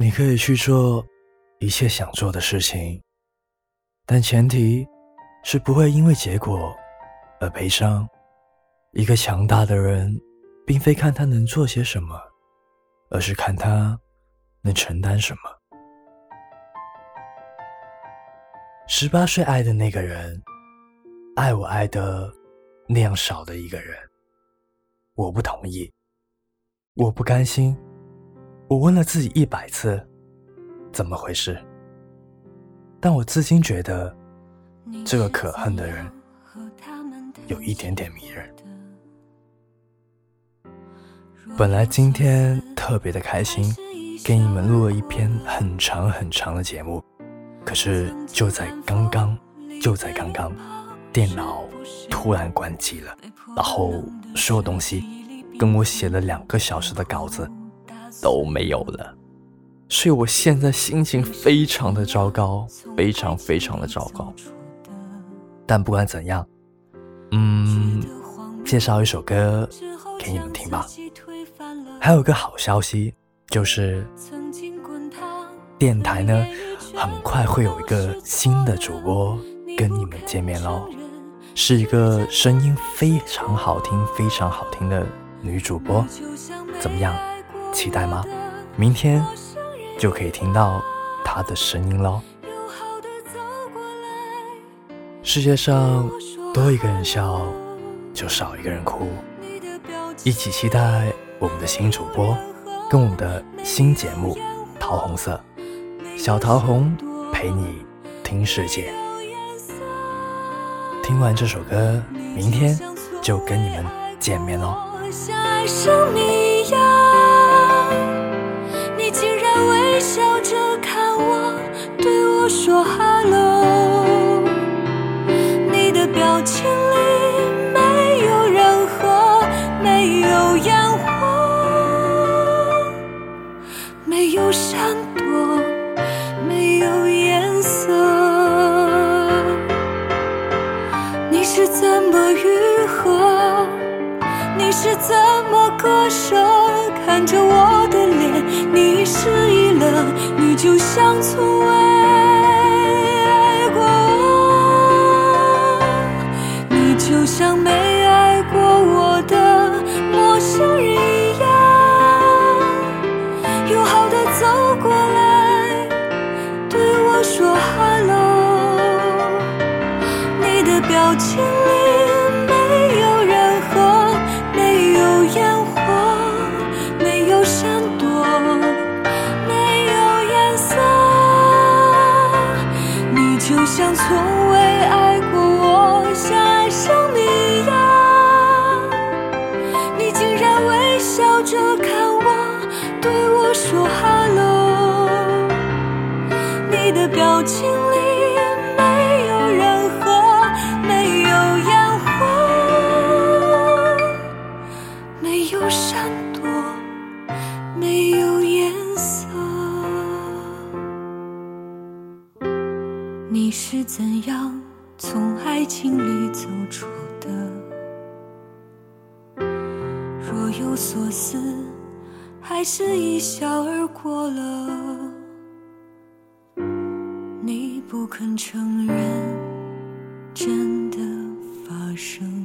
你可以去做一切想做的事情，但前提是不会因为结果而悲伤。一个强大的人，并非看他能做些什么，而是看他能承担什么。十八岁爱的那个人，爱我爱的那样少的一个人，我不同意，我不甘心。我问了自己一百次，怎么回事？但我至今觉得，这个可恨的人有一点点迷人。本来今天特别的开心，给你们录了一篇很长很长的节目，可是就在刚刚，就在刚刚，电脑突然关机了，然后所有东西跟我写了两个小时的稿子。都没有了，所以我现在心情非常的糟糕，非常非常的糟糕。但不管怎样，嗯，介绍一首歌给你们听吧。还有个好消息，就是电台呢，很快会有一个新的主播跟你们见面喽，是一个声音非常好听、非常好听的女主播，怎么样？期待吗？明天就可以听到他的声音喽。世界上多一个人笑，就少一个人哭。一起期待我们的新主播跟我们的新节目《桃红色》，小桃红陪你听世界。听完这首歌，明天就跟你们见面喽。笑着看我，对我说 hello，你的表情里没有任何，没有烟火，没有闪躲，怎么割舍？看着我的脸，你失忆了，你就像从未爱过我，你就像没爱过我的陌生人一样，友好的走过来，对我说 “hello”，你的表情。像从未爱过我，像爱上你呀。你竟然微笑着看我，对我说 “hello”，你的表情。是怎样从爱情里走出的？若有所思，还是一笑而过了？你不肯承认，真的发生。